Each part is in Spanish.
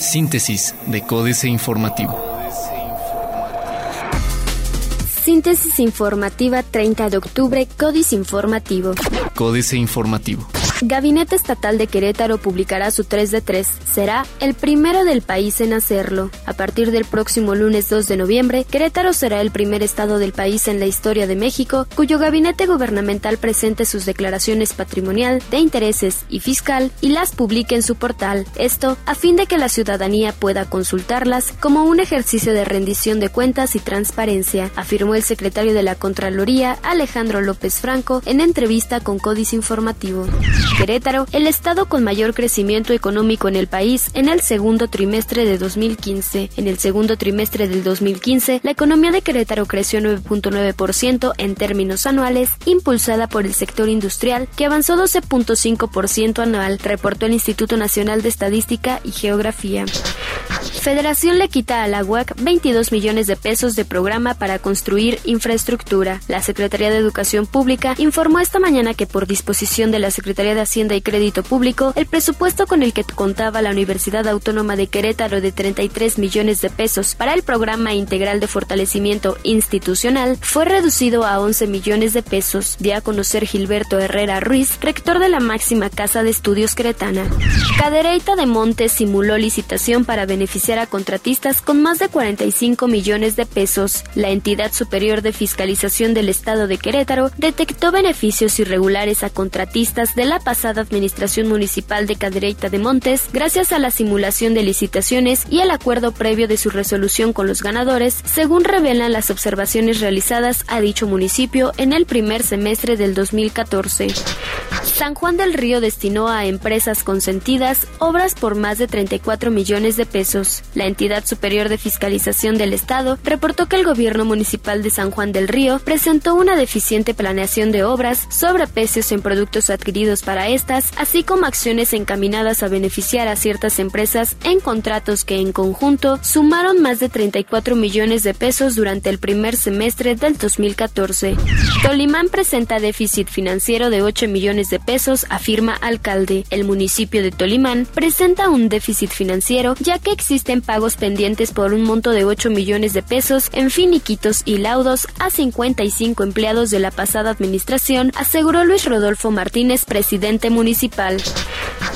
Síntesis de Códice Informativo. Síntesis informativa 30 de octubre, Códice Informativo. Códice Informativo. Gabinete Estatal de Querétaro publicará su 3 de 3. Será el primero del país en hacerlo. A partir del próximo lunes 2 de noviembre, Querétaro será el primer estado del país en la historia de México cuyo gabinete gubernamental presente sus declaraciones patrimonial, de intereses y fiscal y las publique en su portal. Esto a fin de que la ciudadanía pueda consultarlas como un ejercicio de rendición de cuentas y transparencia, afirmó el secretario de la Contraloría, Alejandro López Franco, en entrevista con Códice Informativo. Querétaro, el estado con mayor crecimiento económico en el país en el segundo trimestre de 2015. En el segundo trimestre del 2015, la economía de Querétaro creció 9.9% en términos anuales, impulsada por el sector industrial, que avanzó 12.5% anual, reportó el Instituto Nacional de Estadística y Geografía. Federación le quita a la UAC 22 millones de pesos de programa para construir infraestructura. La Secretaría de Educación Pública informó esta mañana que por disposición de la Secretaría de Hacienda y Crédito Público, el presupuesto con el que contaba la Universidad Autónoma de Querétaro de 33 millones de pesos para el programa integral de fortalecimiento institucional fue reducido a 11 millones de pesos, dio a conocer Gilberto Herrera Ruiz, rector de la máxima casa de estudios queretana. Cadereyta de Montes simuló licitación para beneficiar a contratistas con más de 45 millones de pesos. La entidad superior de fiscalización del Estado de Querétaro detectó beneficios irregulares a contratistas de la pasada administración municipal de Cadereyta de Montes gracias a la simulación de licitaciones y el acuerdo previo de su resolución con los ganadores, según revelan las observaciones realizadas a dicho municipio en el primer semestre del 2014. San Juan del Río destinó a empresas consentidas obras por más de 34 millones de pesos. La entidad superior de fiscalización del Estado reportó que el gobierno municipal de San Juan del Río presentó una deficiente planeación de obras, sobreprecios en productos adquiridos para estas, así como acciones encaminadas a beneficiar a ciertas empresas en contratos que en conjunto sumaron más de 34 millones de pesos durante el primer semestre del 2014. Tolimán presenta déficit financiero de 8 millones de pesos, afirma alcalde. El municipio de Tolimán presenta un déficit financiero ya que existen pagos pendientes por un monto de 8 millones de pesos en finiquitos y laudos a 55 empleados de la pasada administración, aseguró Luis Rodolfo Martínez, presidente municipal.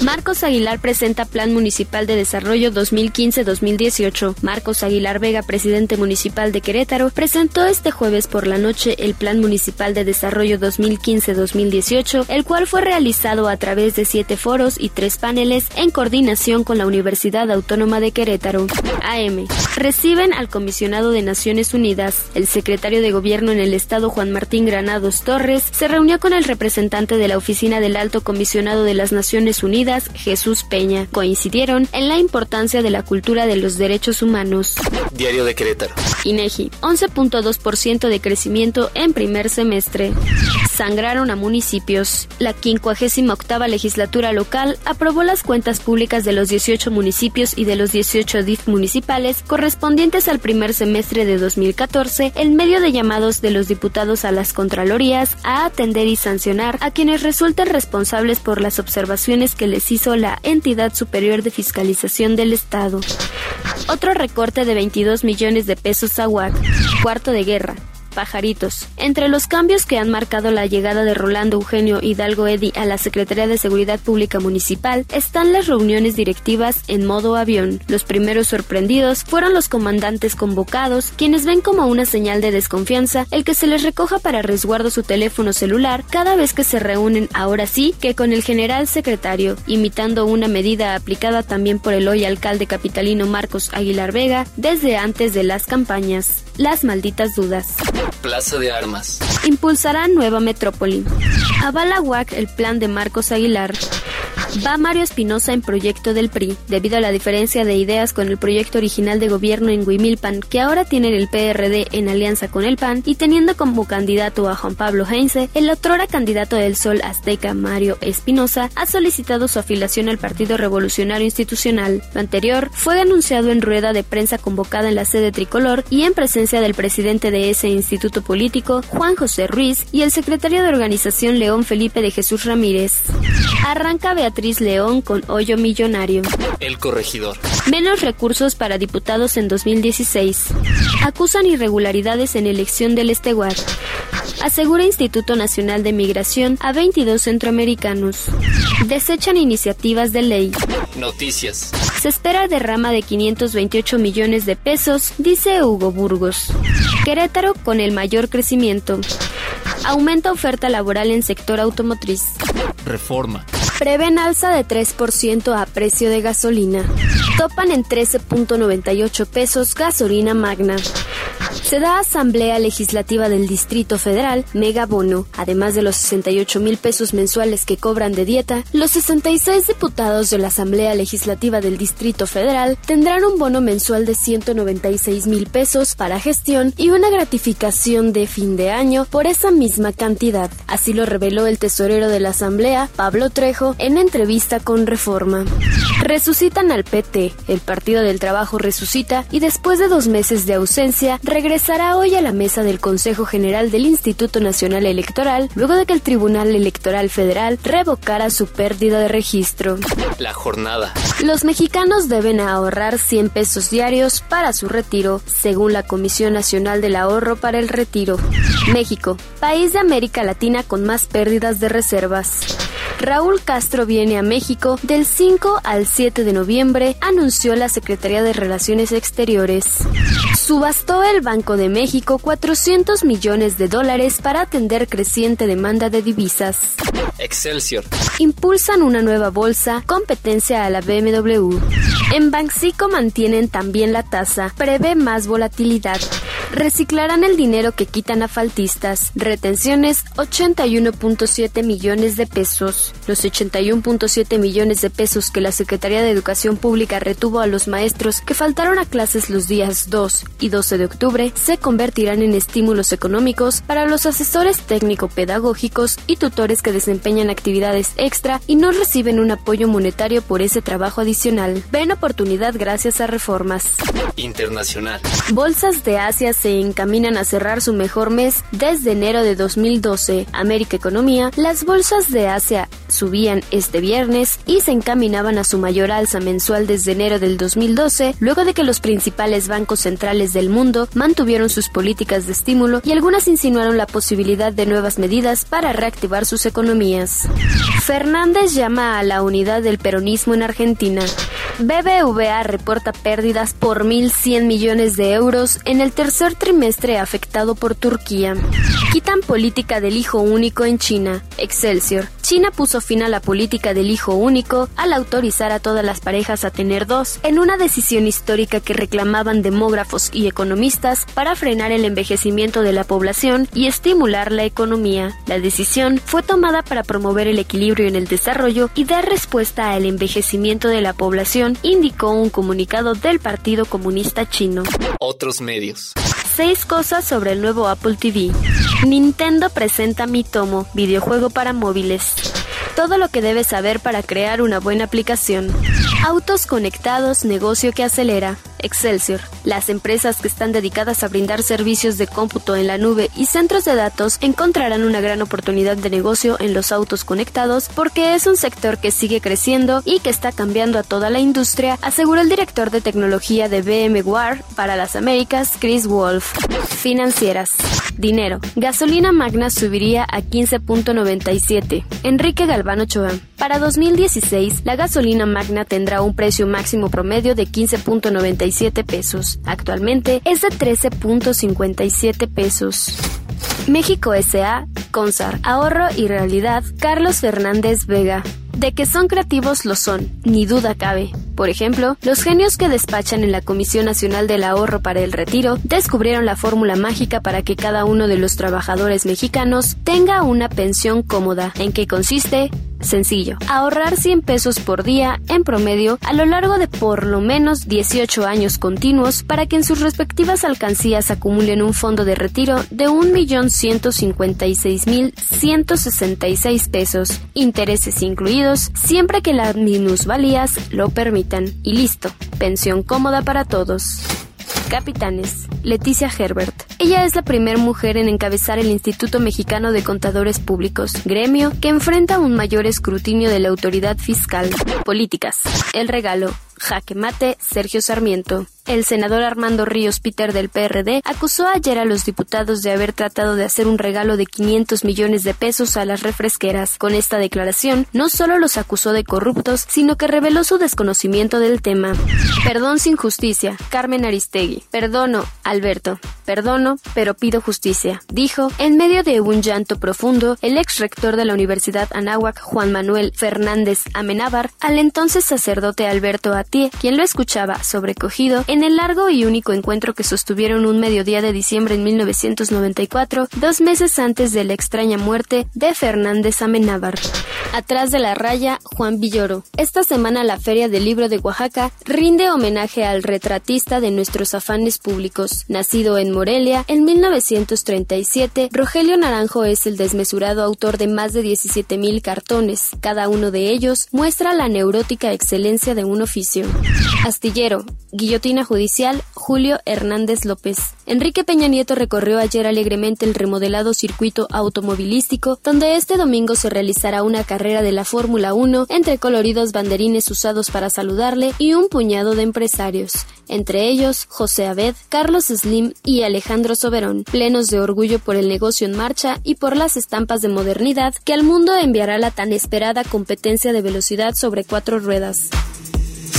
Marcos Aguilar presenta Plan Municipal de Desarrollo 2015-2018. Marcos Aguilar Vega, presidente municipal de Querétaro, presentó este jueves por la noche el Plan Municipal de Desarrollo 2015-2018, el cual fue realizado a través de siete foros y tres paneles en coordinación con la Universidad Autónoma de Querétaro. AM. Reciben al comisionado de Naciones Unidas. El secretario de Gobierno en el Estado, Juan Martín Granados Torres, se reunió con el representante de la Oficina del Alto Comisionado de las Naciones Unidas, Jesús Peña. Coincidieron en la importancia de la cultura de los derechos humanos. Diario de Querétaro. INEGI, 11.2% de crecimiento en primer semestre. Sangraron a municipios. La 58 legislatura local aprobó las cuentas públicas de los 18 municipios y de los 18 DIF municipales correspondientes al primer semestre de 2014 en medio de llamados de los diputados a las Contralorías a atender y sancionar a quienes resulten responsables por las observaciones que les hizo la entidad superior de fiscalización del Estado. Otro recorte de 22 millones de pesos a UAC. Cuarto de guerra pajaritos. Entre los cambios que han marcado la llegada de Rolando Eugenio Hidalgo Eddy a la Secretaría de Seguridad Pública Municipal están las reuniones directivas en modo avión. Los primeros sorprendidos fueron los comandantes convocados, quienes ven como una señal de desconfianza el que se les recoja para resguardo su teléfono celular cada vez que se reúnen ahora sí que con el general secretario, imitando una medida aplicada también por el hoy alcalde capitalino Marcos Aguilar Vega desde antes de las campañas. Las malditas dudas. Plaza de Armas. Impulsará nueva metrópoli. Avala UAC el plan de Marcos Aguilar. Va Mario Espinosa en proyecto del PRI, debido a la diferencia de ideas con el proyecto original de gobierno en Huimilpan, que ahora tiene el PRD en alianza con el PAN, y teniendo como candidato a Juan Pablo Heinze, el otrora candidato del Sol Azteca, Mario Espinosa, ha solicitado su afiliación al Partido Revolucionario Institucional. Lo anterior fue denunciado en rueda de prensa convocada en la sede tricolor y en presencia del presidente de ese instituto político, Juan José Ruiz, y el secretario de organización León Felipe de Jesús Ramírez. Arranca Beatriz Beatriz León con hoyo millonario. El corregidor. Menos recursos para diputados en 2016. Acusan irregularidades en elección del Esteguar. Asegura Instituto Nacional de Migración a 22 centroamericanos. Desechan iniciativas de ley. Noticias. Se espera derrama de 528 millones de pesos, dice Hugo Burgos. Querétaro con el mayor crecimiento. Aumenta oferta laboral en sector automotriz. Reforma. Prevén alza de 3% a precio de gasolina. Topan en 13.98 pesos gasolina magna. Se da Asamblea Legislativa del Distrito Federal, mega bono. Además de los 68 mil pesos mensuales que cobran de dieta, los 66 diputados de la Asamblea Legislativa del Distrito Federal tendrán un bono mensual de 196 mil pesos para gestión y una gratificación de fin de año por esa misma cantidad. Así lo reveló el tesorero de la Asamblea, Pablo Trejo, en entrevista con Reforma. Resucitan al PT. El Partido del Trabajo resucita y después de dos meses de ausencia regresará hoy a la mesa del Consejo General del Instituto Nacional Electoral luego de que el Tribunal Electoral Federal revocara su pérdida de registro. La jornada. Los mexicanos deben ahorrar 100 pesos diarios para su retiro, según la Comisión Nacional del Ahorro para el Retiro. México, país de América Latina con más pérdidas de reservas. Raúl Castro viene a México del 5 al 7 de noviembre, anunció la Secretaría de Relaciones Exteriores. Subastó el Banco de México 400 millones de dólares para atender creciente demanda de divisas. Excelsior. Impulsan una nueva bolsa, competencia a la BMW. En Banxico mantienen también la tasa, prevé más volatilidad. Reciclarán el dinero que quitan a faltistas. Retenciones 81.7 millones de pesos. Los 81.7 millones de pesos que la Secretaría de Educación Pública retuvo a los maestros que faltaron a clases los días 2 y 12 de octubre se convertirán en estímulos económicos para los asesores técnico-pedagógicos y tutores que desempeñan actividades extra y no reciben un apoyo monetario por ese trabajo adicional. Ven oportunidad gracias a reformas. Internacional. Bolsas de Asia se encaminan a cerrar su mejor mes desde enero de 2012. América Economía, las bolsas de Asia subían este viernes y se encaminaban a su mayor alza mensual desde enero del 2012, luego de que los principales bancos centrales del mundo mantuvieron sus políticas de estímulo y algunas insinuaron la posibilidad de nuevas medidas para reactivar sus economías. Fernández llama a la unidad del peronismo en Argentina. BBVA reporta pérdidas por 1.100 millones de euros en el tercer trimestre afectado por Turquía. Quitan política del hijo único en China. Excelsior. China puso fin a la política del hijo único al autorizar a todas las parejas a tener dos, en una decisión histórica que reclamaban demógrafos y economistas para frenar el envejecimiento de la población y estimular la economía. La decisión fue tomada para promover el equilibrio en el desarrollo y dar respuesta al envejecimiento de la población, indicó un comunicado del Partido Comunista Chino. Otros medios. Seis cosas sobre el nuevo Apple TV. Nintendo presenta Mi Tomo, videojuego para móviles. Todo lo que debes saber para crear una buena aplicación. Autos conectados, negocio que acelera. Excelsior. Las empresas que están dedicadas a brindar servicios de cómputo en la nube y centros de datos encontrarán una gran oportunidad de negocio en los autos conectados porque es un sector que sigue creciendo y que está cambiando a toda la industria, aseguró el director de tecnología de VMware para las Américas, Chris Wolf. Financieras. Dinero. Gasolina magna subiría a 15.97. Enrique Galván Ochoa. Para 2016, la gasolina magna tendrá un precio máximo promedio de 15.97 pesos. Actualmente es de 13.57 pesos. México S.A. Consar, Ahorro y Realidad, Carlos Fernández Vega. De que son creativos lo son, ni duda cabe. Por ejemplo, los genios que despachan en la Comisión Nacional del Ahorro para el Retiro descubrieron la fórmula mágica para que cada uno de los trabajadores mexicanos tenga una pensión cómoda. ¿En qué consiste? Sencillo, ahorrar 100 pesos por día en promedio a lo largo de por lo menos 18 años continuos para que en sus respectivas alcancías acumulen un fondo de retiro de 1.156.166 pesos, intereses incluidos, siempre que las minusvalías lo permitan. Y listo, pensión cómoda para todos. Capitanes, Leticia Herbert. Ella es la primera mujer en encabezar el Instituto Mexicano de Contadores Públicos, gremio que enfrenta un mayor escrutinio de la autoridad fiscal. Políticas. El regalo. Jaque mate, Sergio Sarmiento. El senador Armando Ríos Peter del PRD acusó ayer a los diputados de haber tratado de hacer un regalo de 500 millones de pesos a las refresqueras. Con esta declaración, no solo los acusó de corruptos, sino que reveló su desconocimiento del tema. Perdón sin justicia. Carmen Aristegui. Perdono, Alberto. Perdono, pero pido justicia. Dijo, en medio de un llanto profundo, el ex rector de la Universidad Anáhuac, Juan Manuel Fernández Amenábar, al entonces sacerdote Alberto Atie, quien lo escuchaba sobrecogido en el largo y único encuentro que sostuvieron un mediodía de diciembre en 1994, dos meses antes de la extraña muerte de Fernández Amenábar. Atrás de la raya, Juan Villoro. Esta semana la Feria del Libro de Oaxaca rinde homenaje al retratista de nuestros afanes públicos. Nacido en Morelia en 1937, Rogelio Naranjo es el desmesurado autor de más de 17.000 cartones. Cada uno de ellos muestra la neurótica excelencia de un oficio. Astillero. Guillotina Judicial, Julio Hernández López. Enrique Peña Nieto recorrió ayer alegremente el remodelado circuito automovilístico, donde este domingo se realizará una carrera de la Fórmula 1 entre coloridos banderines usados para saludarle y un puñado de empresarios, entre ellos José Abed, Carlos Slim y Alejandro Soberón, plenos de orgullo por el negocio en marcha y por las estampas de modernidad que al mundo enviará la tan esperada competencia de velocidad sobre cuatro ruedas.